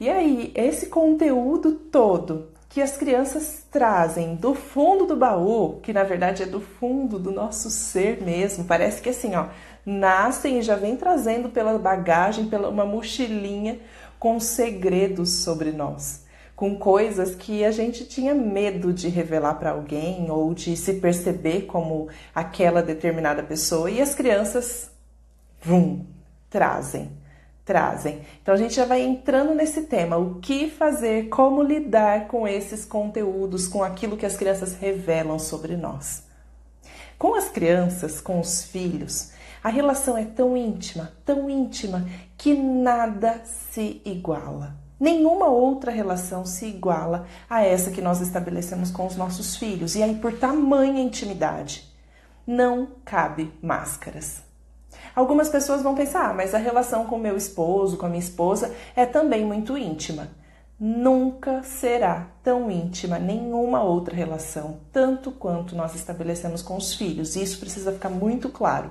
E aí, esse conteúdo todo que as crianças trazem do fundo do baú, que na verdade é do fundo do nosso ser mesmo, parece que assim, ó, nascem e já vem trazendo pela bagagem, pela uma mochilinha com segredos sobre nós, com coisas que a gente tinha medo de revelar para alguém ou de se perceber como aquela determinada pessoa. E as crianças, vum, trazem trazem. Então a gente já vai entrando nesse tema, o que fazer, como lidar com esses conteúdos, com aquilo que as crianças revelam sobre nós. Com as crianças, com os filhos, a relação é tão íntima, tão íntima, que nada se iguala. Nenhuma outra relação se iguala a essa que nós estabelecemos com os nossos filhos. E aí, por tamanha intimidade, não cabe máscaras. Algumas pessoas vão pensar, ah, mas a relação com meu esposo, com a minha esposa é também muito íntima. Nunca será tão íntima nenhuma outra relação, tanto quanto nós estabelecemos com os filhos. Isso precisa ficar muito claro,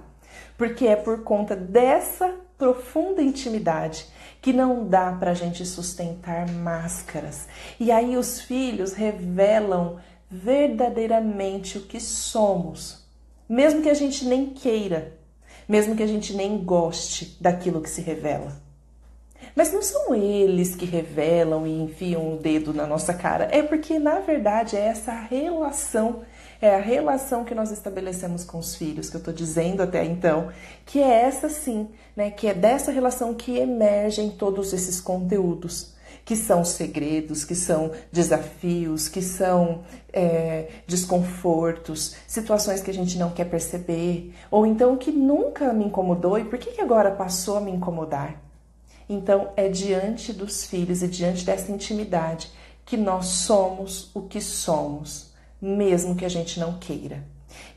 porque é por conta dessa profunda intimidade que não dá para a gente sustentar máscaras. E aí os filhos revelam verdadeiramente o que somos, mesmo que a gente nem queira mesmo que a gente nem goste daquilo que se revela. Mas não são eles que revelam e enfiam o dedo na nossa cara, é porque na verdade é essa relação, é a relação que nós estabelecemos com os filhos, que eu estou dizendo até então, que é essa sim, né? Que é dessa relação que emergem todos esses conteúdos que são segredos, que são desafios, que são é, desconfortos, situações que a gente não quer perceber, ou então que nunca me incomodou e por que, que agora passou a me incomodar? Então, é diante dos filhos e diante dessa intimidade que nós somos o que somos, mesmo que a gente não queira.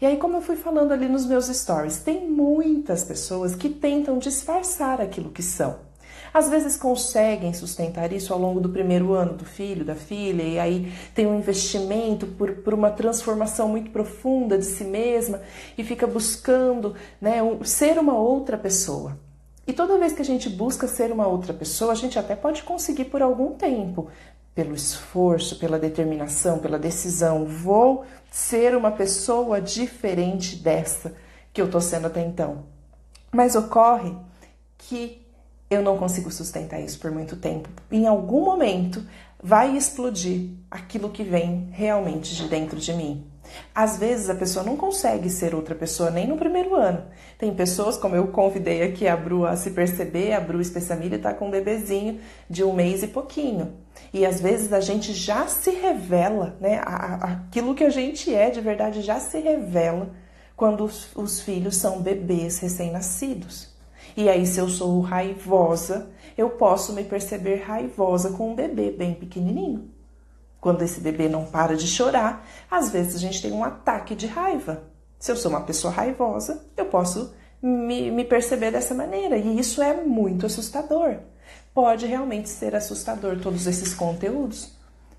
E aí, como eu fui falando ali nos meus stories, tem muitas pessoas que tentam disfarçar aquilo que são. Às vezes conseguem sustentar isso ao longo do primeiro ano do filho, da filha, e aí tem um investimento por, por uma transformação muito profunda de si mesma e fica buscando né, um, ser uma outra pessoa. E toda vez que a gente busca ser uma outra pessoa, a gente até pode conseguir por algum tempo, pelo esforço, pela determinação, pela decisão. Vou ser uma pessoa diferente dessa que eu estou sendo até então. Mas ocorre que eu não consigo sustentar isso por muito tempo. Em algum momento vai explodir aquilo que vem realmente de dentro de mim. Às vezes a pessoa não consegue ser outra pessoa nem no primeiro ano. Tem pessoas, como eu convidei aqui a Bru a se perceber, a Bru Especiamilha está com um bebezinho de um mês e pouquinho. E às vezes a gente já se revela, né? Aquilo que a gente é de verdade já se revela quando os filhos são bebês recém-nascidos. E aí, se eu sou raivosa, eu posso me perceber raivosa com um bebê bem pequenininho. Quando esse bebê não para de chorar, às vezes a gente tem um ataque de raiva. Se eu sou uma pessoa raivosa, eu posso me, me perceber dessa maneira. E isso é muito assustador. Pode realmente ser assustador todos esses conteúdos.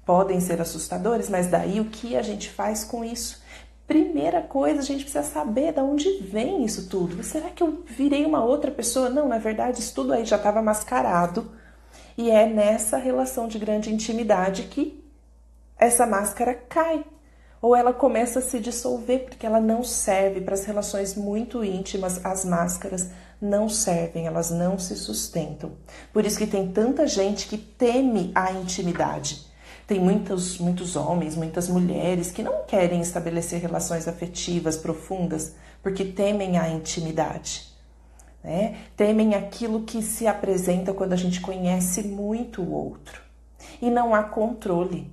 Podem ser assustadores, mas daí o que a gente faz com isso? Primeira coisa, a gente precisa saber de onde vem isso tudo. Será que eu virei uma outra pessoa? Não, na verdade, isso tudo aí já estava mascarado. E é nessa relação de grande intimidade que essa máscara cai. Ou ela começa a se dissolver, porque ela não serve para as relações muito íntimas, as máscaras não servem, elas não se sustentam. Por isso que tem tanta gente que teme a intimidade tem muitos, muitos homens, muitas mulheres que não querem estabelecer relações afetivas profundas porque temem a intimidade. Né? Temem aquilo que se apresenta quando a gente conhece muito o outro. E não há controle.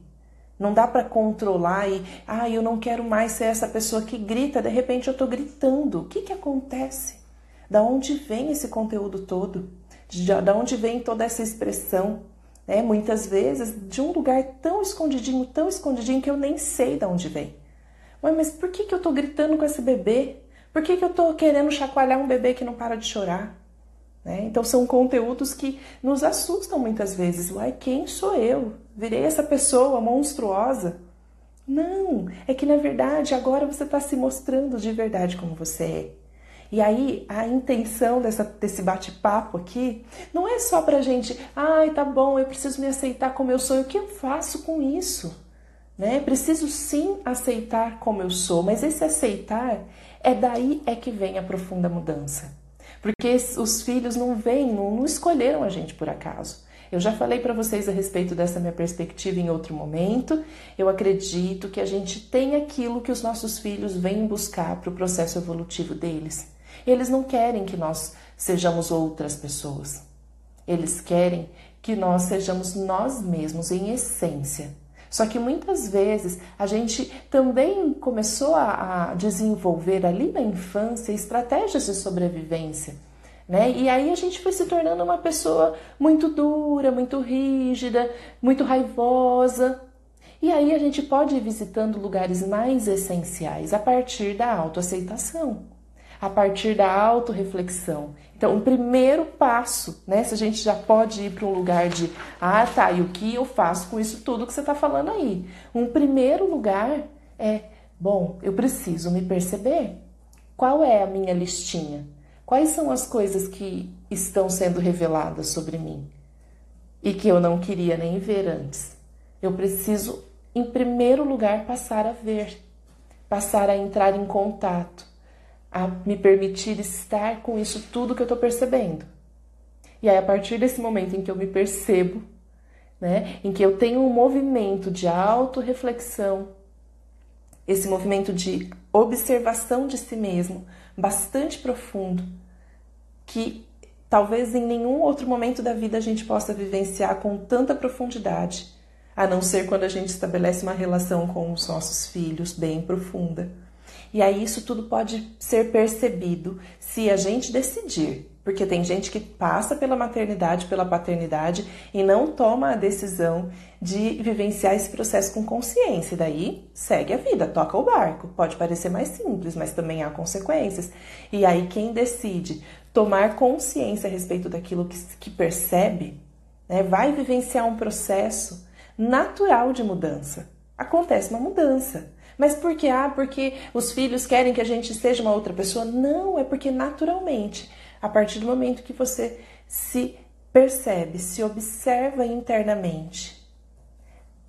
Não dá para controlar e, ah, eu não quero mais ser essa pessoa que grita, de repente eu estou gritando. O que, que acontece? Da onde vem esse conteúdo todo? Da onde vem toda essa expressão? Né? Muitas vezes de um lugar tão escondidinho, tão escondidinho que eu nem sei de onde vem. Mas por que, que eu tô gritando com esse bebê? Por que, que eu tô querendo chacoalhar um bebê que não para de chorar? Né? Então são conteúdos que nos assustam muitas vezes. Uai, quem sou eu? Virei essa pessoa monstruosa? Não, é que na verdade agora você está se mostrando de verdade como você é. E aí, a intenção dessa, desse bate-papo aqui não é só pra gente, ai, tá bom, eu preciso me aceitar como eu sou. O que eu faço com isso? Né? Preciso sim aceitar como eu sou, mas esse aceitar é daí é que vem a profunda mudança. Porque os filhos não vêm, não, não escolheram a gente por acaso. Eu já falei para vocês a respeito dessa minha perspectiva em outro momento. Eu acredito que a gente tem aquilo que os nossos filhos vêm buscar para o processo evolutivo deles. Eles não querem que nós sejamos outras pessoas. Eles querem que nós sejamos nós mesmos em essência. Só que muitas vezes a gente também começou a, a desenvolver ali na infância estratégias de sobrevivência. Né? E aí a gente foi se tornando uma pessoa muito dura, muito rígida, muito raivosa. E aí a gente pode ir visitando lugares mais essenciais a partir da autoaceitação a partir da autorreflexão. Então, o primeiro passo, né? Se a gente já pode ir para um lugar de, ah, tá, e o que eu faço com isso tudo que você está falando aí? Um primeiro lugar é, bom, eu preciso me perceber. Qual é a minha listinha? Quais são as coisas que estão sendo reveladas sobre mim e que eu não queria nem ver antes? Eu preciso, em primeiro lugar, passar a ver, passar a entrar em contato a me permitir estar com isso tudo que eu estou percebendo. E aí, a partir desse momento em que eu me percebo, né, em que eu tenho um movimento de autorreflexão, esse movimento de observação de si mesmo, bastante profundo, que talvez em nenhum outro momento da vida a gente possa vivenciar com tanta profundidade, a não ser quando a gente estabelece uma relação com os nossos filhos bem profunda. E aí isso tudo pode ser percebido se a gente decidir. Porque tem gente que passa pela maternidade, pela paternidade e não toma a decisão de vivenciar esse processo com consciência. E daí segue a vida, toca o barco. Pode parecer mais simples, mas também há consequências. E aí quem decide tomar consciência a respeito daquilo que, que percebe, né, vai vivenciar um processo natural de mudança. Acontece uma mudança. Mas por que? Ah, porque os filhos querem que a gente seja uma outra pessoa? Não, é porque naturalmente, a partir do momento que você se percebe, se observa internamente,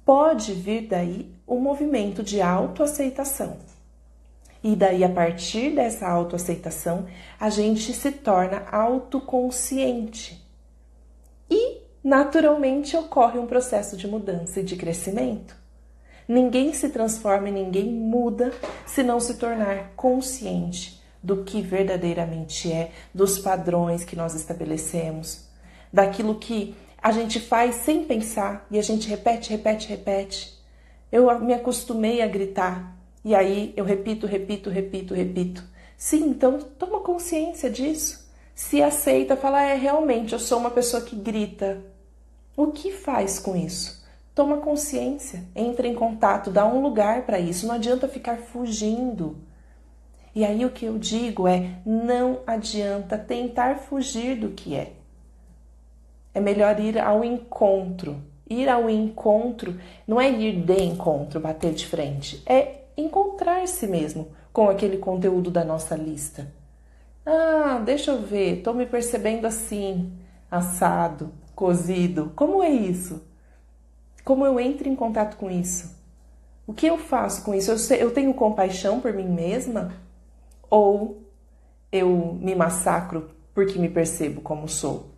pode vir daí um movimento de autoaceitação. E daí, a partir dessa autoaceitação, a gente se torna autoconsciente. E, naturalmente, ocorre um processo de mudança e de crescimento. Ninguém se transforma e ninguém muda se não se tornar consciente do que verdadeiramente é, dos padrões que nós estabelecemos, daquilo que a gente faz sem pensar e a gente repete, repete, repete. Eu me acostumei a gritar e aí eu repito, repito, repito, repito. Sim, então toma consciência disso. Se aceita, fala, é realmente, eu sou uma pessoa que grita. O que faz com isso? Toma consciência, entra em contato, dá um lugar para isso. Não adianta ficar fugindo. E aí o que eu digo é: não adianta tentar fugir do que é. É melhor ir ao encontro. Ir ao encontro não é ir de encontro, bater de frente, é encontrar-se mesmo com aquele conteúdo da nossa lista. Ah, deixa eu ver, estou me percebendo assim, assado, cozido. Como é isso? Como eu entro em contato com isso? O que eu faço com isso? Eu, tenho compaixão por mim mesma? Ou eu me massacro porque me percebo como sou?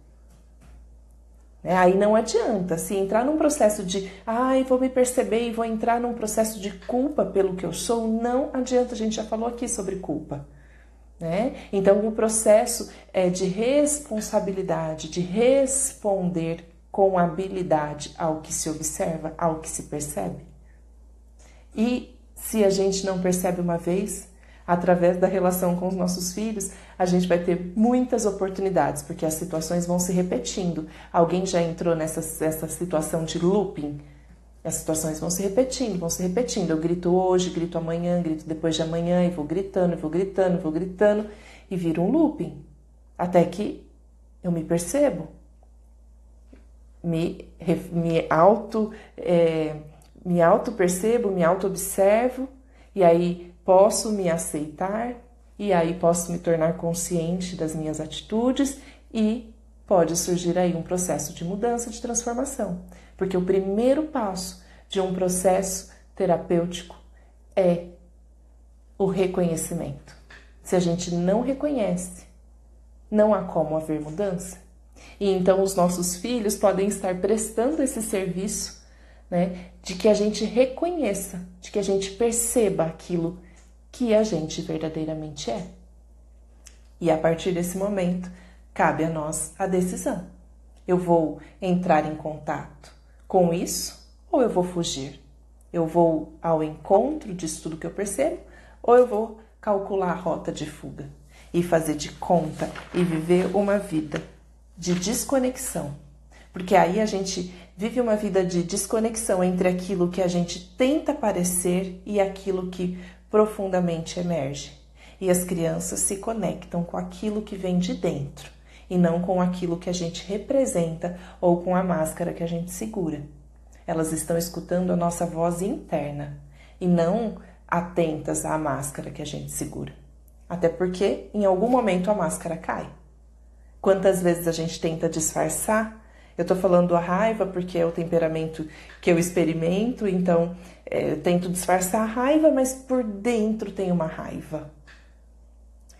É, aí não adianta se entrar num processo de ai, vou me perceber e vou entrar num processo de culpa pelo que eu sou, não adianta, a gente já falou aqui sobre culpa. Né? Então, o processo é de responsabilidade, de responder com habilidade ao que se observa, ao que se percebe. E se a gente não percebe uma vez, através da relação com os nossos filhos, a gente vai ter muitas oportunidades, porque as situações vão se repetindo. Alguém já entrou nessa, nessa situação de looping? As situações vão se repetindo, vão se repetindo. Eu grito hoje, grito amanhã, grito depois de amanhã, e vou gritando, vou gritando, vou gritando, e vira um looping. Até que eu me percebo, me, me auto é, me auto percebo, me auto observo e aí posso me aceitar, e aí posso me tornar consciente das minhas atitudes e pode surgir aí um processo de mudança, de transformação. Porque o primeiro passo de um processo terapêutico é o reconhecimento. Se a gente não reconhece, não há como haver mudança. E então os nossos filhos podem estar prestando esse serviço, né, de que a gente reconheça, de que a gente perceba aquilo que a gente verdadeiramente é. E a partir desse momento, cabe a nós a decisão. Eu vou entrar em contato com isso ou eu vou fugir? Eu vou ao encontro disso tudo que eu percebo ou eu vou calcular a rota de fuga e fazer de conta e viver uma vida de desconexão? Porque aí a gente vive uma vida de desconexão entre aquilo que a gente tenta parecer e aquilo que profundamente emerge. E as crianças se conectam com aquilo que vem de dentro e não com aquilo que a gente representa ou com a máscara que a gente segura. Elas estão escutando a nossa voz interna e não atentas à máscara que a gente segura. Até porque em algum momento a máscara cai. Quantas vezes a gente tenta disfarçar? Eu tô falando a raiva porque é o temperamento que eu experimento, então é, eu tento disfarçar a raiva, mas por dentro tem uma raiva.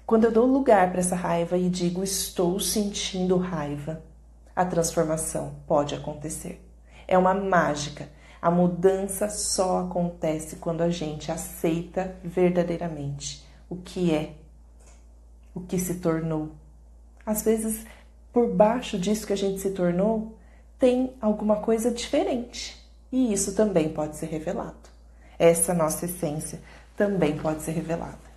Quando eu dou lugar para essa raiva e digo estou sentindo raiva, a transformação pode acontecer. É uma mágica. A mudança só acontece quando a gente aceita verdadeiramente o que é, o que se tornou. Às vezes, por baixo disso que a gente se tornou, tem alguma coisa diferente. E isso também pode ser revelado. Essa nossa essência também pode ser revelada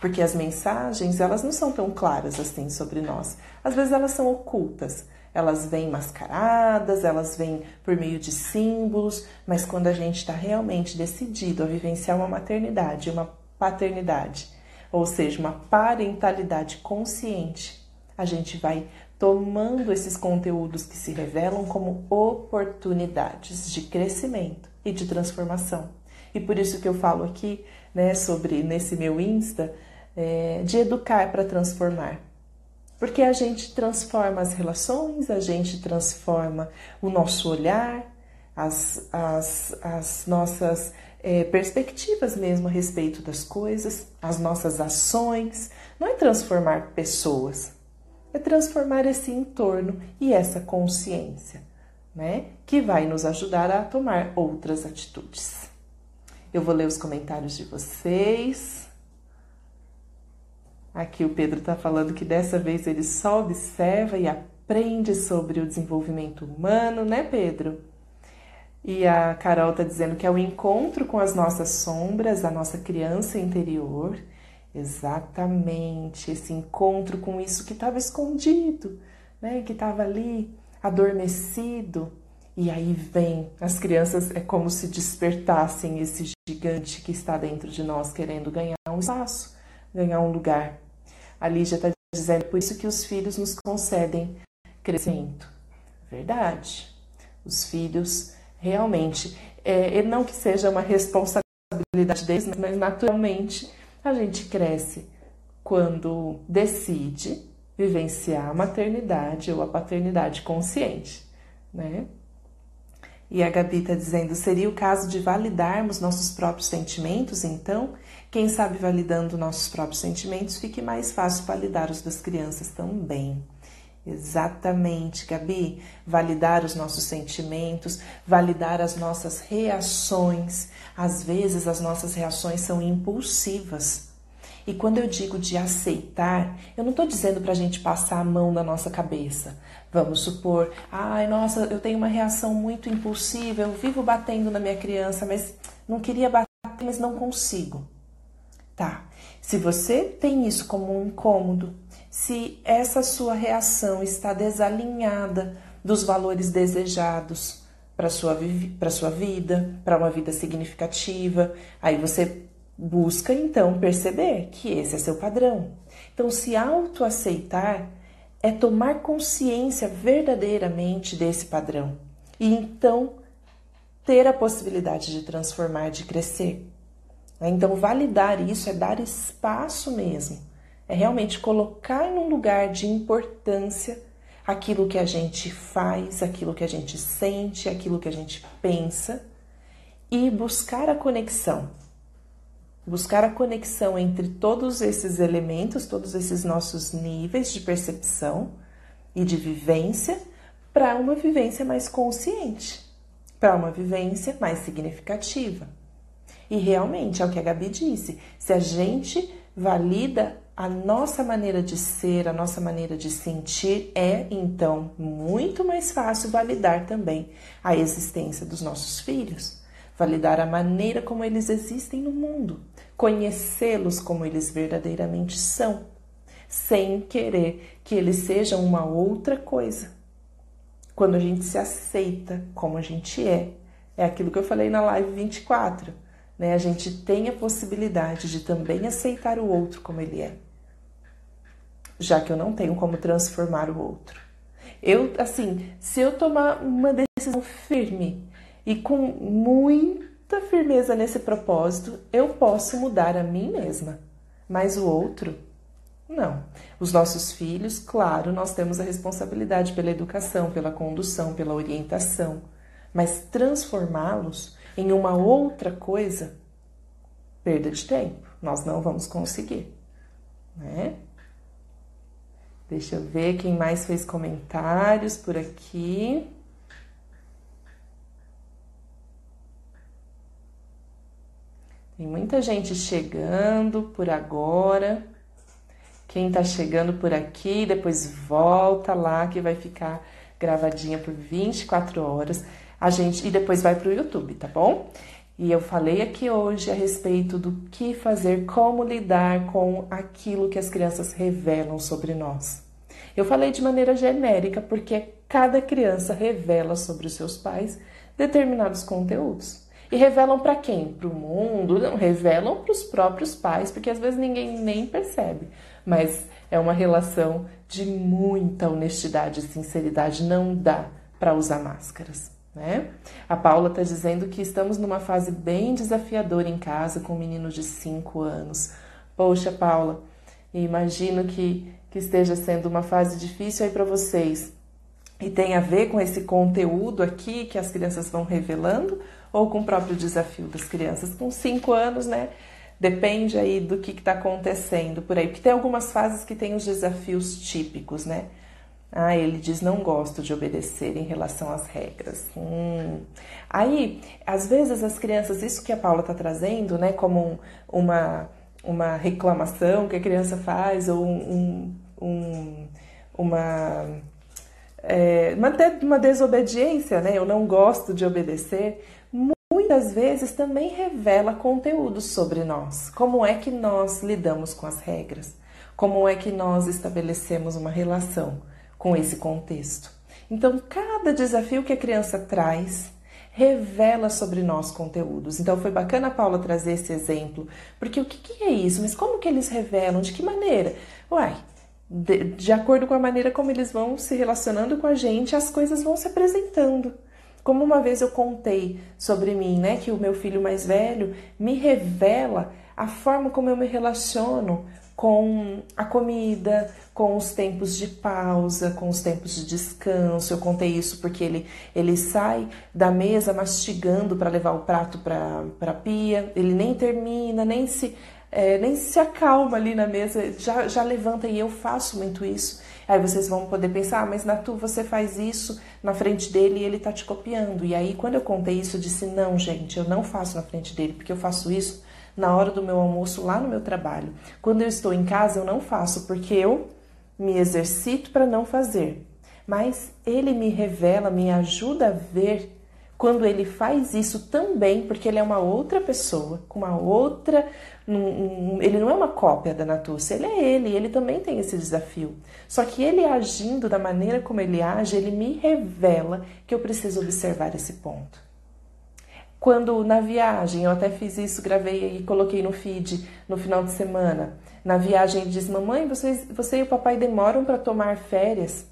porque as mensagens elas não são tão claras assim sobre nós. Às vezes elas são ocultas, elas vêm mascaradas, elas vêm por meio de símbolos, mas quando a gente está realmente decidido a vivenciar uma maternidade, uma paternidade, ou seja, uma parentalidade consciente, a gente vai tomando esses conteúdos que se revelam como oportunidades de crescimento e de transformação. E por isso que eu falo aqui, né, sobre nesse meu Insta, é, de educar para transformar. Porque a gente transforma as relações, a gente transforma o nosso olhar, as, as, as nossas é, perspectivas mesmo a respeito das coisas, as nossas ações. Não é transformar pessoas, é transformar esse entorno e essa consciência, né? Que vai nos ajudar a tomar outras atitudes. Eu vou ler os comentários de vocês. Aqui o Pedro está falando que dessa vez ele só observa e aprende sobre o desenvolvimento humano, né, Pedro? E a Carol está dizendo que é o encontro com as nossas sombras, a nossa criança interior. Exatamente, esse encontro com isso que estava escondido, né? Que estava ali adormecido. E aí vem, as crianças é como se despertassem esse gigante que está dentro de nós querendo ganhar um espaço, ganhar um lugar. A Lígia está dizendo, por isso que os filhos nos concedem crescimento. Verdade. Os filhos realmente, é, não que seja uma responsabilidade deles, mas naturalmente a gente cresce quando decide vivenciar a maternidade ou a paternidade consciente, né? E a Gabi está dizendo: seria o caso de validarmos nossos próprios sentimentos, então? Quem sabe validando nossos próprios sentimentos, fique mais fácil validar os das crianças também. Exatamente, Gabi. Validar os nossos sentimentos, validar as nossas reações. Às vezes as nossas reações são impulsivas. E quando eu digo de aceitar, eu não estou dizendo para a gente passar a mão na nossa cabeça. Vamos supor, ai, nossa, eu tenho uma reação muito impulsiva, eu vivo batendo na minha criança, mas não queria bater, mas não consigo. Tá. Se você tem isso como um incômodo, se essa sua reação está desalinhada dos valores desejados para sua para sua vida, para uma vida significativa, aí você busca então perceber que esse é seu padrão. Então, se autoaceitar é tomar consciência verdadeiramente desse padrão e então ter a possibilidade de transformar, de crescer. Né? Então, validar isso é dar espaço mesmo É realmente colocar em um lugar de importância aquilo que a gente faz, aquilo que a gente sente, aquilo que a gente pensa e buscar a conexão. Buscar a conexão entre todos esses elementos, todos esses nossos níveis de percepção e de vivência para uma vivência mais consciente, para uma vivência mais significativa. E realmente, é o que a Gabi disse, se a gente valida a nossa maneira de ser, a nossa maneira de sentir, é então muito mais fácil validar também a existência dos nossos filhos, validar a maneira como eles existem no mundo, conhecê-los como eles verdadeiramente são, sem querer que eles sejam uma outra coisa. Quando a gente se aceita como a gente é, é aquilo que eu falei na live 24, né? A gente tem a possibilidade de também aceitar o outro como ele é já que eu não tenho como transformar o outro. Eu, assim, se eu tomar uma decisão firme e com muita firmeza nesse propósito, eu posso mudar a mim mesma, mas o outro, não. Os nossos filhos, claro, nós temos a responsabilidade pela educação, pela condução, pela orientação, mas transformá-los em uma outra coisa, perda de tempo, nós não vamos conseguir, né? Deixa eu ver quem mais fez comentários por aqui. Tem muita gente chegando por agora. Quem tá chegando por aqui, depois volta lá que vai ficar gravadinha por 24 horas. A gente e depois vai pro YouTube, tá bom? E eu falei aqui hoje a respeito do que fazer, como lidar com aquilo que as crianças revelam sobre nós. Eu falei de maneira genérica porque cada criança revela sobre os seus pais determinados conteúdos. E revelam para quem? Para o mundo? Não, revelam para os próprios pais, porque às vezes ninguém nem percebe. Mas é uma relação de muita honestidade e sinceridade, não dá para usar máscaras né? A Paula está dizendo que estamos numa fase bem desafiadora em casa com um menino de 5 anos. Poxa, Paula, imagino que, que esteja sendo uma fase difícil aí para vocês. E tem a ver com esse conteúdo aqui que as crianças vão revelando ou com o próprio desafio das crianças? Com 5 anos, né? Depende aí do que está acontecendo por aí. Porque tem algumas fases que tem os desafios típicos, né? Ah, ele diz não gosto de obedecer em relação às regras. Hum. Aí, às vezes as crianças, isso que a Paula está trazendo, né, como um, uma, uma reclamação que a criança faz ou um, um, uma, é, uma, uma desobediência, né, eu não gosto de obedecer, muitas vezes também revela conteúdo sobre nós. Como é que nós lidamos com as regras? Como é que nós estabelecemos uma relação? Com esse contexto. Então, cada desafio que a criança traz revela sobre nós conteúdos. Então, foi bacana a Paula trazer esse exemplo, porque o que, que é isso? Mas como que eles revelam? De que maneira? Uai, de, de acordo com a maneira como eles vão se relacionando com a gente, as coisas vão se apresentando. Como uma vez eu contei sobre mim, né, que o meu filho mais velho me revela a forma como eu me relaciono com a comida, com os tempos de pausa, com os tempos de descanso. Eu contei isso porque ele, ele sai da mesa mastigando para levar o prato para a pia, ele nem termina, nem se, é, nem se acalma ali na mesa, já, já levanta e eu faço muito isso. Aí vocês vão poder pensar, ah, mas Natu, você faz isso na frente dele e ele tá te copiando. E aí, quando eu contei isso, eu disse: não, gente, eu não faço na frente dele, porque eu faço isso na hora do meu almoço lá no meu trabalho. Quando eu estou em casa, eu não faço porque eu me exercito para não fazer. Mas ele me revela, me ajuda a ver quando ele faz isso também, porque ele é uma outra pessoa, com uma outra. ele não é uma cópia da Natúcia, ele é ele, ele também tem esse desafio. Só que ele agindo da maneira como ele age, ele me revela que eu preciso observar esse ponto. Quando na viagem, eu até fiz isso, gravei e coloquei no feed no final de semana. Na viagem diz: Mamãe, vocês, você e o papai demoram para tomar férias?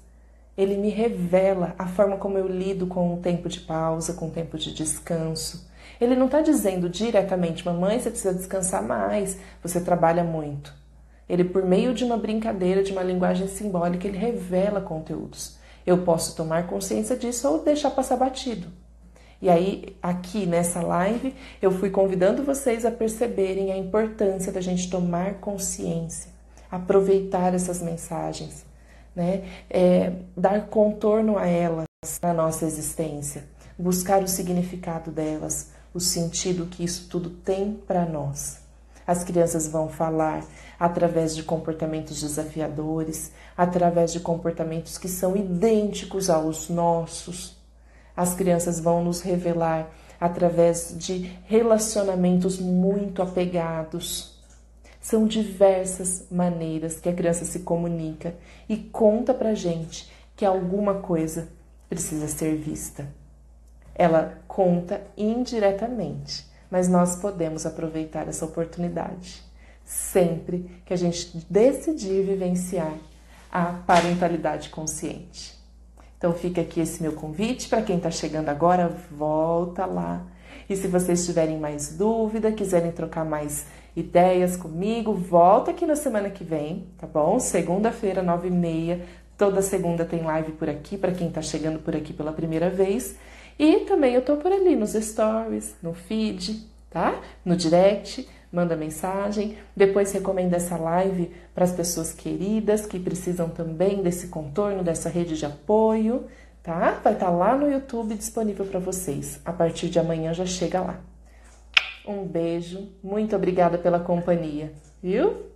Ele me revela a forma como eu lido com o tempo de pausa, com o tempo de descanso. Ele não está dizendo diretamente, mamãe, você precisa descansar mais, você trabalha muito. Ele, por meio de uma brincadeira, de uma linguagem simbólica, ele revela conteúdos. Eu posso tomar consciência disso ou deixar passar batido. E aí, aqui nessa live, eu fui convidando vocês a perceberem a importância da gente tomar consciência, aproveitar essas mensagens, né? É, dar contorno a elas na nossa existência, buscar o significado delas, o sentido que isso tudo tem para nós. As crianças vão falar através de comportamentos desafiadores, através de comportamentos que são idênticos aos nossos. As crianças vão nos revelar através de relacionamentos muito apegados. São diversas maneiras que a criança se comunica e conta pra gente que alguma coisa precisa ser vista. Ela conta indiretamente mas nós podemos aproveitar essa oportunidade sempre que a gente decidir vivenciar a parentalidade consciente. Então fica aqui esse meu convite para quem está chegando agora, volta lá. E se vocês tiverem mais dúvida, quiserem trocar mais ideias comigo, volta aqui na semana que vem, tá bom? Segunda-feira, nove e meia, toda segunda tem live por aqui para quem está chegando por aqui pela primeira vez. E também eu tô por ali nos stories, no feed, tá? No direct, manda mensagem. Depois recomenda essa live para as pessoas queridas que precisam também desse contorno, dessa rede de apoio, tá? Vai estar tá lá no YouTube disponível para vocês. A partir de amanhã já chega lá. Um beijo, muito obrigada pela companhia, viu?